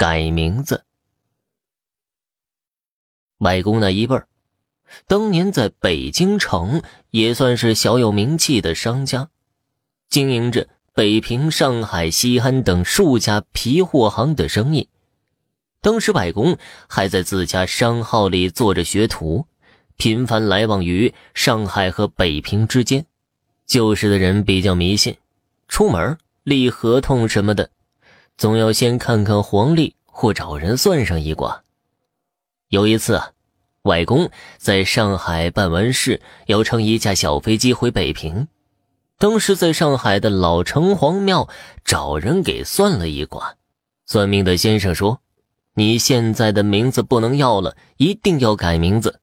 改名字。外公那一辈儿，当年在北京城也算是小有名气的商家，经营着北平、上海、西安等数家皮货行的生意。当时外公还在自家商号里做着学徒，频繁来往于上海和北平之间。旧时的人比较迷信，出门立合同什么的，总要先看看黄历或找人算上一卦。有一次，外公在上海办完事，要乘一架小飞机回北平。当时在上海的老城隍庙找人给算了一卦，算命的先生说：“你现在的名字不能要了，一定要改名字。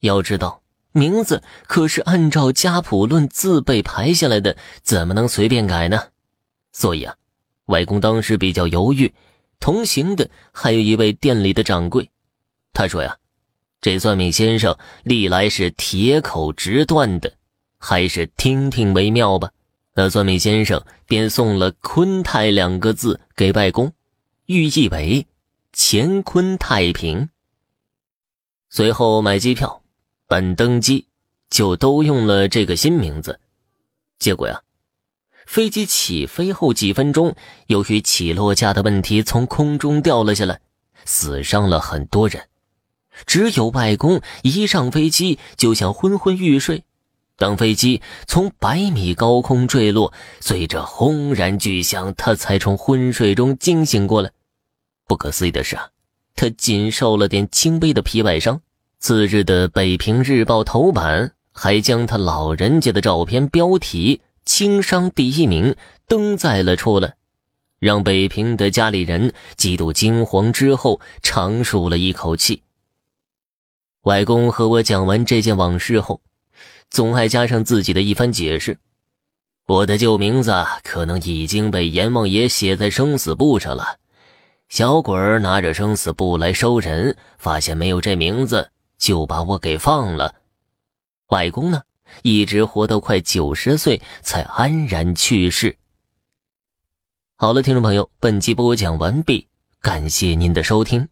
要知道，名字可是按照家谱论字辈排下来的，怎么能随便改呢？所以啊，外公当时比较犹豫。同行的还有一位店里的掌柜。”他说呀，这算命先生历来是铁口直断的，还是听听为妙吧。那算命先生便送了“坤泰”两个字给外公，寓意为乾坤太平。随后买机票、办登机，就都用了这个新名字。结果呀，飞机起飞后几分钟，由于起落架的问题，从空中掉了下来，死伤了很多人。只有外公一上飞机就想昏昏欲睡，当飞机从百米高空坠落，随着轰然巨响，他才从昏睡中惊醒过来。不可思议的是啊，他仅受了点轻微的皮外伤。次日的《北平日报》头版还将他老人家的照片标题“轻伤第一名”登载了出来，让北平的家里人极度惊慌之后长舒了一口气。外公和我讲完这件往事后，总爱加上自己的一番解释。我的旧名字可能已经被阎王爷写在生死簿上了。小鬼儿拿着生死簿来收人，发现没有这名字，就把我给放了。外公呢，一直活到快九十岁才安然去世。好了，听众朋友，本集播讲完毕，感谢您的收听。